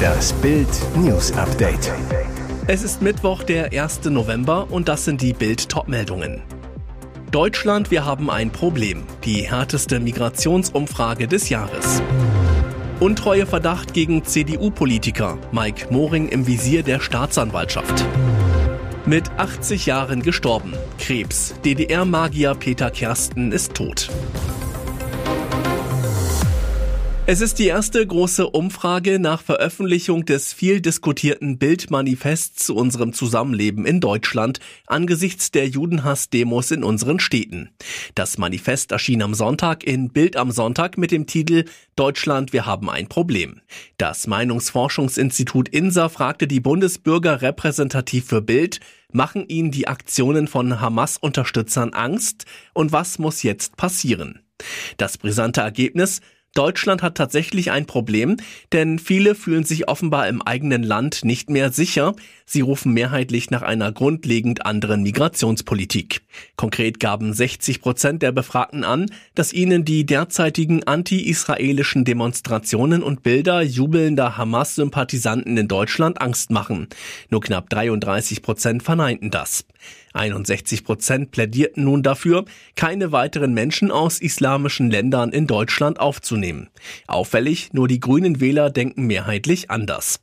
Das Bild News Update. Es ist Mittwoch, der 1. November und das sind die Bild Topmeldungen. Deutschland, wir haben ein Problem. Die härteste Migrationsumfrage des Jahres. Untreue Verdacht gegen CDU-Politiker. Mike Moring im Visier der Staatsanwaltschaft. Mit 80 Jahren gestorben. Krebs. DDR-Magier Peter Kersten ist tot. Es ist die erste große Umfrage nach Veröffentlichung des viel diskutierten Bildmanifests zu unserem Zusammenleben in Deutschland angesichts der Judenhass-Demos in unseren Städten. Das Manifest erschien am Sonntag in Bild am Sonntag mit dem Titel Deutschland, wir haben ein Problem. Das Meinungsforschungsinstitut INSA fragte die Bundesbürger repräsentativ für Bild, machen ihnen die Aktionen von Hamas-Unterstützern Angst und was muss jetzt passieren? Das brisante Ergebnis, Deutschland hat tatsächlich ein Problem, denn viele fühlen sich offenbar im eigenen Land nicht mehr sicher. Sie rufen mehrheitlich nach einer grundlegend anderen Migrationspolitik. Konkret gaben 60 Prozent der Befragten an, dass ihnen die derzeitigen anti-israelischen Demonstrationen und Bilder jubelnder Hamas-Sympathisanten in Deutschland Angst machen. Nur knapp 33 Prozent verneinten das. 61 Prozent plädierten nun dafür, keine weiteren Menschen aus islamischen Ländern in Deutschland aufzunehmen. Auffällig, nur die grünen Wähler denken mehrheitlich anders.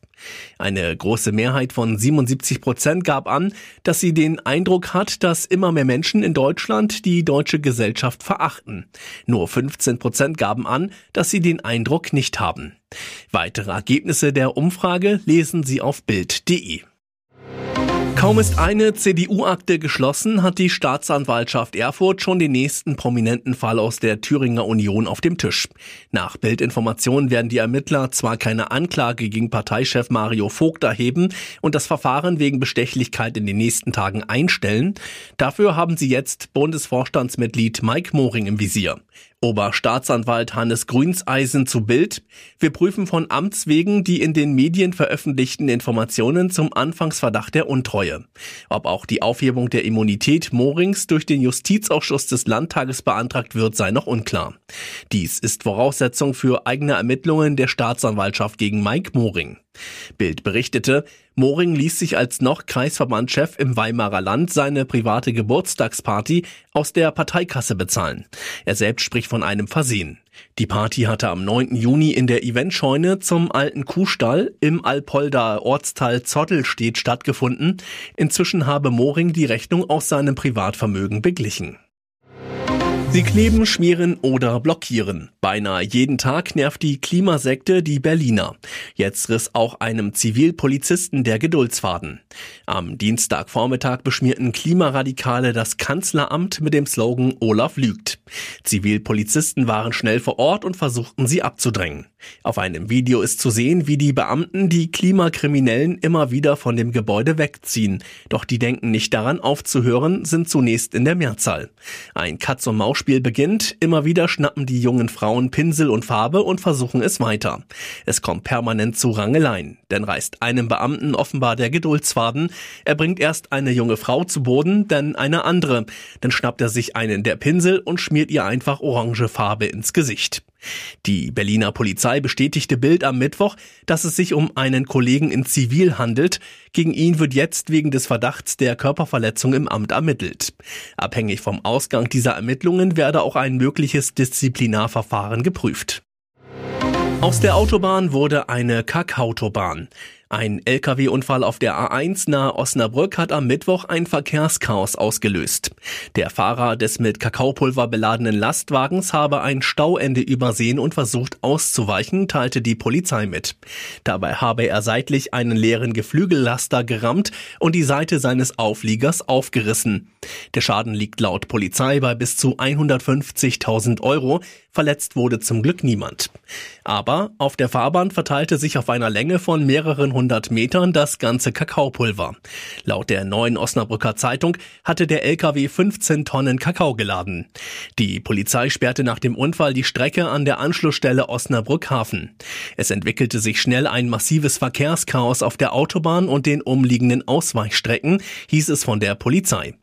Eine große Mehrheit von 77 Prozent gab an, dass sie den Eindruck hat, dass immer mehr Menschen in Deutschland die deutsche Gesellschaft verachten. Nur 15 Prozent gaben an, dass sie den Eindruck nicht haben. Weitere Ergebnisse der Umfrage lesen Sie auf Bild.de. Kaum ist eine CDU-Akte geschlossen, hat die Staatsanwaltschaft Erfurt schon den nächsten prominenten Fall aus der Thüringer Union auf dem Tisch. Nach Bildinformationen werden die Ermittler zwar keine Anklage gegen Parteichef Mario Vogt erheben und das Verfahren wegen Bestechlichkeit in den nächsten Tagen einstellen, dafür haben sie jetzt Bundesvorstandsmitglied Mike Moring im Visier. Oberstaatsanwalt Hannes Grünseisen zu Bild. Wir prüfen von Amts wegen die in den Medien veröffentlichten Informationen zum Anfangsverdacht der Untreue. Ob auch die Aufhebung der Immunität Morings durch den Justizausschuss des Landtages beantragt wird, sei noch unklar. Dies ist Voraussetzung für eigene Ermittlungen der Staatsanwaltschaft gegen Mike Moring. Bild berichtete, Moring ließ sich als noch Kreisverbandchef im Weimarer Land seine private Geburtstagsparty aus der Parteikasse bezahlen. Er selbst spricht von einem Versehen. Die Party hatte am 9. Juni in der Eventscheune zum alten Kuhstall im Alpolder Ortsteil Zottelstedt stattgefunden. Inzwischen habe Moring die Rechnung aus seinem Privatvermögen beglichen. Sie kleben, schmieren oder blockieren. Beinahe jeden Tag nervt die Klimasekte die Berliner. Jetzt riss auch einem Zivilpolizisten der Geduldsfaden. Am Dienstagvormittag beschmierten Klimaradikale das Kanzleramt mit dem Slogan Olaf lügt. Zivilpolizisten waren schnell vor Ort und versuchten sie abzudrängen. Auf einem Video ist zu sehen, wie die Beamten die Klimakriminellen immer wieder von dem Gebäude wegziehen. Doch die denken nicht daran aufzuhören, sind zunächst in der Mehrzahl. Ein Katz-und-Maus-Spiel beginnt, immer wieder schnappen die jungen Frauen Pinsel und Farbe und versuchen es weiter. Es kommt permanent zu Rangeleien, denn reißt einem Beamten offenbar der Geduldsfaden, er bringt erst eine junge Frau zu Boden, dann eine andere, dann schnappt er sich einen der Pinsel und schmiert ihr einfach orange Farbe ins Gesicht. Die Berliner Polizei bestätigte Bild am Mittwoch, dass es sich um einen Kollegen in Zivil handelt. Gegen ihn wird jetzt wegen des Verdachts der Körperverletzung im Amt ermittelt. Abhängig vom Ausgang dieser Ermittlungen werde auch ein mögliches Disziplinarverfahren geprüft. Aus der Autobahn wurde eine Kakautobahn. Ein Lkw-Unfall auf der A1 nahe Osnabrück hat am Mittwoch ein Verkehrschaos ausgelöst. Der Fahrer des mit Kakaopulver beladenen Lastwagens habe ein Stauende übersehen und versucht auszuweichen, teilte die Polizei mit. Dabei habe er seitlich einen leeren Geflügellaster gerammt und die Seite seines Aufliegers aufgerissen. Der Schaden liegt laut Polizei bei bis zu 150.000 Euro. Verletzt wurde zum Glück niemand. Aber auf der Fahrbahn verteilte sich auf einer Länge von mehreren 100 Metern das ganze Kakaopulver. Laut der neuen Osnabrücker Zeitung hatte der LKW 15 Tonnen Kakao geladen. Die Polizei sperrte nach dem Unfall die Strecke an der Anschlussstelle Osnabrück Hafen. Es entwickelte sich schnell ein massives Verkehrschaos auf der Autobahn und den umliegenden Ausweichstrecken, hieß es von der Polizei.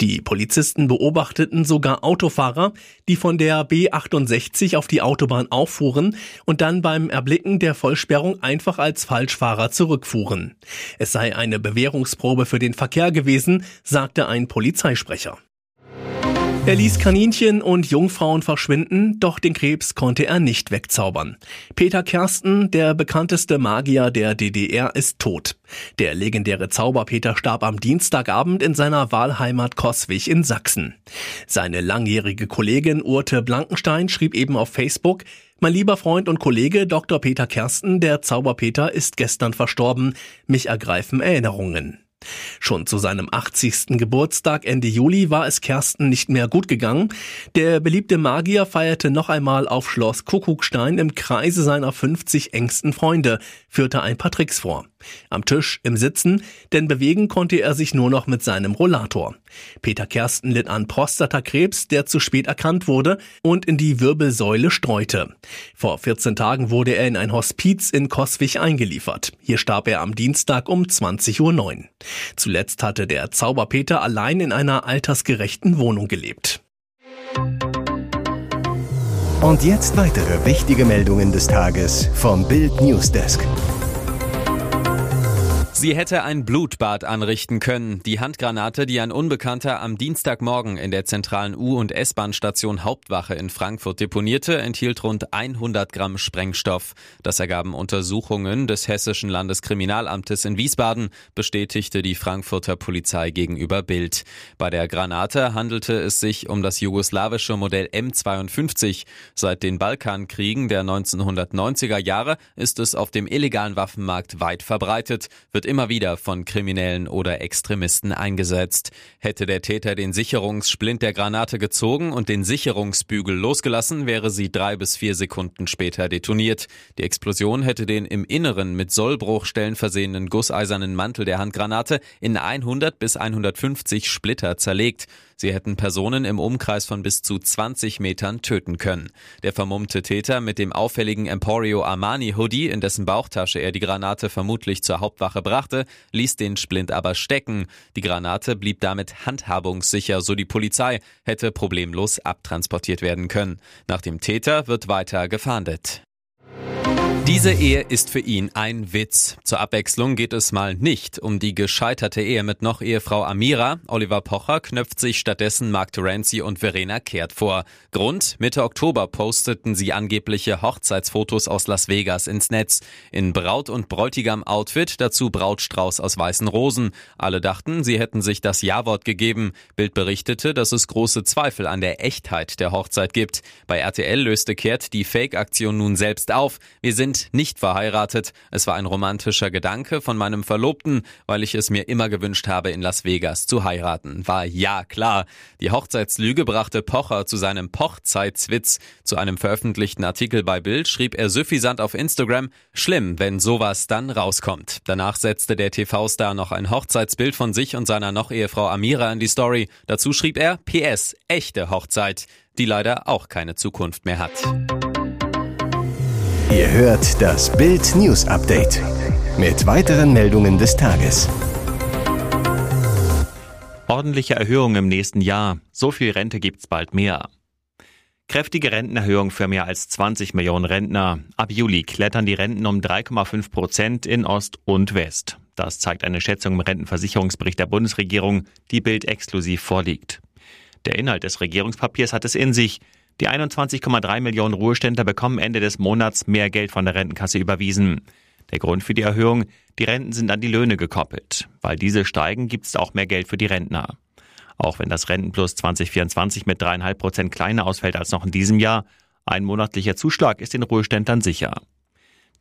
Die Polizisten beobachteten sogar Autofahrer, die von der B68 auf die Autobahn auffuhren und dann beim Erblicken der Vollsperrung einfach als Falschfahrer zurückfuhren. Es sei eine Bewährungsprobe für den Verkehr gewesen, sagte ein Polizeisprecher. Er ließ Kaninchen und Jungfrauen verschwinden, doch den Krebs konnte er nicht wegzaubern. Peter Kersten, der bekannteste Magier der DDR, ist tot. Der legendäre Zauberpeter starb am Dienstagabend in seiner Wahlheimat Coswig in Sachsen. Seine langjährige Kollegin Urte Blankenstein schrieb eben auf Facebook, mein lieber Freund und Kollege Dr. Peter Kersten, der Zauberpeter, ist gestern verstorben. Mich ergreifen Erinnerungen. Schon zu seinem 80. Geburtstag Ende Juli war es Kersten nicht mehr gut gegangen. Der beliebte Magier feierte noch einmal auf Schloss Kuckuckstein im Kreise seiner 50 engsten Freunde, führte ein paar Tricks vor. Am Tisch, im Sitzen, denn bewegen konnte er sich nur noch mit seinem Rollator. Peter Kersten litt an Prostatakrebs, der zu spät erkannt wurde und in die Wirbelsäule streute. Vor 14 Tagen wurde er in ein Hospiz in Coswig eingeliefert. Hier starb er am Dienstag um 20.09 Uhr. Zuletzt hatte der Zauberpeter allein in einer altersgerechten Wohnung gelebt. Und jetzt weitere wichtige Meldungen des Tages vom Bild Newsdesk. Sie hätte ein Blutbad anrichten können. Die Handgranate, die ein Unbekannter am Dienstagmorgen in der zentralen U- und S-Bahn-Station Hauptwache in Frankfurt deponierte, enthielt rund 100 Gramm Sprengstoff. Das ergaben Untersuchungen des Hessischen Landeskriminalamtes in Wiesbaden, bestätigte die Frankfurter Polizei gegenüber Bild. Bei der Granate handelte es sich um das jugoslawische Modell M52. Seit den Balkankriegen der 1990er Jahre ist es auf dem illegalen Waffenmarkt weit verbreitet, wird immer wieder von Kriminellen oder Extremisten eingesetzt. Hätte der Täter den Sicherungssplint der Granate gezogen und den Sicherungsbügel losgelassen, wäre sie drei bis vier Sekunden später detoniert. Die Explosion hätte den im Inneren mit Sollbruchstellen versehenen gusseisernen Mantel der Handgranate in 100 bis 150 Splitter zerlegt. Sie hätten Personen im Umkreis von bis zu 20 Metern töten können. Der vermummte Täter mit dem auffälligen Emporio Armani Hoodie, in dessen Bauchtasche er die Granate vermutlich zur Hauptwache brachte, ließ den Splint aber stecken. Die Granate blieb damit handhabungssicher, so die Polizei, hätte problemlos abtransportiert werden können. Nach dem Täter wird weiter gefahndet. Diese Ehe ist für ihn ein Witz. Zur Abwechslung geht es mal nicht um die gescheiterte Ehe mit noch Ehefrau Amira. Oliver Pocher knöpft sich stattdessen Mark Terenzi und Verena Kehrt vor. Grund? Mitte Oktober posteten sie angebliche Hochzeitsfotos aus Las Vegas ins Netz. In Braut- und Bräutigam-Outfit, dazu Brautstrauß aus weißen Rosen. Alle dachten, sie hätten sich das Ja-Wort gegeben. Bild berichtete, dass es große Zweifel an der Echtheit der Hochzeit gibt. Bei RTL löste Kehrt die Fake-Aktion nun selbst auf. Wir sind sind nicht verheiratet. Es war ein romantischer Gedanke von meinem Verlobten, weil ich es mir immer gewünscht habe, in Las Vegas zu heiraten. War ja klar. Die Hochzeitslüge brachte Pocher zu seinem Pochzeitswitz. Zu einem veröffentlichten Artikel bei Bild schrieb er süffisant auf Instagram, schlimm, wenn sowas dann rauskommt. Danach setzte der TV-Star noch ein Hochzeitsbild von sich und seiner Noch-Ehefrau Amira in die Story. Dazu schrieb er, PS, echte Hochzeit, die leider auch keine Zukunft mehr hat. Ihr hört das Bild News Update mit weiteren Meldungen des Tages. Ordentliche Erhöhung im nächsten Jahr. So viel Rente gibt's bald mehr. Kräftige Rentenerhöhung für mehr als 20 Millionen Rentner. Ab Juli klettern die Renten um 3,5 Prozent in Ost und West. Das zeigt eine Schätzung im Rentenversicherungsbericht der Bundesregierung, die Bild exklusiv vorliegt. Der Inhalt des Regierungspapiers hat es in sich. Die 21,3 Millionen Ruheständler bekommen Ende des Monats mehr Geld von der Rentenkasse überwiesen. Der Grund für die Erhöhung, die Renten sind an die Löhne gekoppelt. Weil diese steigen, gibt es auch mehr Geld für die Rentner. Auch wenn das Rentenplus 2024 mit dreieinhalb Prozent kleiner ausfällt als noch in diesem Jahr, ein monatlicher Zuschlag ist den Ruheständlern sicher.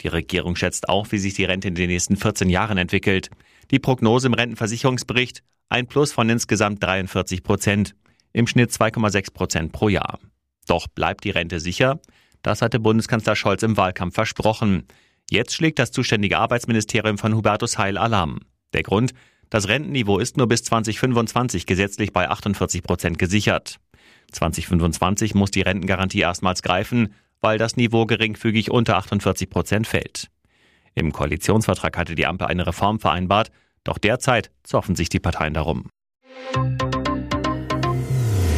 Die Regierung schätzt auch, wie sich die Rente in den nächsten 14 Jahren entwickelt. Die Prognose im Rentenversicherungsbericht ein Plus von insgesamt 43 Prozent, im Schnitt 2,6 Prozent pro Jahr. Doch bleibt die Rente sicher? Das hatte Bundeskanzler Scholz im Wahlkampf versprochen. Jetzt schlägt das zuständige Arbeitsministerium von Hubertus Heil Alarm. Der Grund? Das Rentenniveau ist nur bis 2025 gesetzlich bei 48 Prozent gesichert. 2025 muss die Rentengarantie erstmals greifen, weil das Niveau geringfügig unter 48 Prozent fällt. Im Koalitionsvertrag hatte die Ampel eine Reform vereinbart, doch derzeit zoffen sich die Parteien darum.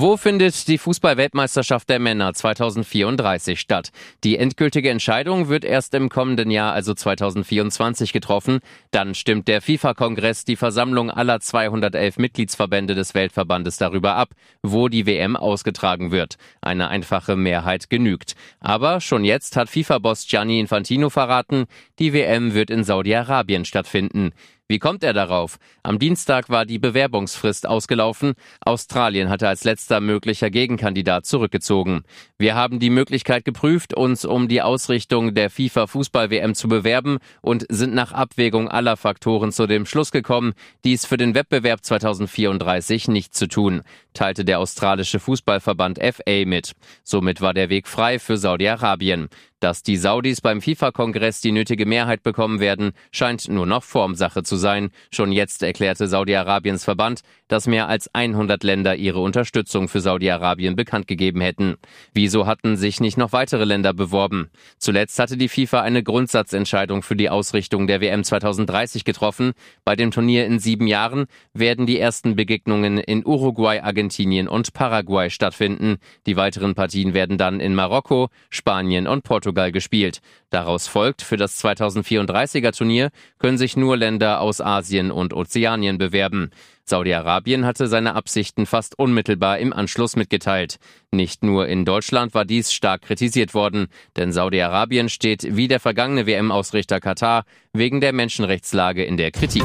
Wo findet die Fußball-Weltmeisterschaft der Männer 2034 statt? Die endgültige Entscheidung wird erst im kommenden Jahr, also 2024, getroffen. Dann stimmt der FIFA-Kongress, die Versammlung aller 211 Mitgliedsverbände des Weltverbandes darüber ab, wo die WM ausgetragen wird. Eine einfache Mehrheit genügt. Aber schon jetzt hat FIFA-Boss Gianni Infantino verraten, die WM wird in Saudi-Arabien stattfinden. Wie kommt er darauf? Am Dienstag war die Bewerbungsfrist ausgelaufen. Australien hatte als letzter möglicher Gegenkandidat zurückgezogen. Wir haben die Möglichkeit geprüft, uns um die Ausrichtung der FIFA Fußball WM zu bewerben und sind nach Abwägung aller Faktoren zu dem Schluss gekommen, dies für den Wettbewerb 2034 nicht zu tun, teilte der australische Fußballverband FA mit. Somit war der Weg frei für Saudi-Arabien. Dass die Saudis beim FIFA-Kongress die nötige Mehrheit bekommen werden, scheint nur noch Formsache zu sein. Schon jetzt erklärte Saudi-Arabiens Verband, dass mehr als 100 Länder ihre Unterstützung für Saudi-Arabien bekannt gegeben hätten. Wieso hatten sich nicht noch weitere Länder beworben? Zuletzt hatte die FIFA eine Grundsatzentscheidung für die Ausrichtung der WM 2030 getroffen. Bei dem Turnier in sieben Jahren werden die ersten Begegnungen in Uruguay, Argentinien und Paraguay stattfinden. Die weiteren Partien werden dann in Marokko, Spanien und Portugal gespielt. Daraus folgt, für das 2034er Turnier können sich nur Länder aus Asien und Ozeanien bewerben. Saudi-Arabien hatte seine Absichten fast unmittelbar im Anschluss mitgeteilt. Nicht nur in Deutschland war dies stark kritisiert worden, denn Saudi-Arabien steht wie der vergangene WM-Ausrichter Katar wegen der Menschenrechtslage in der Kritik.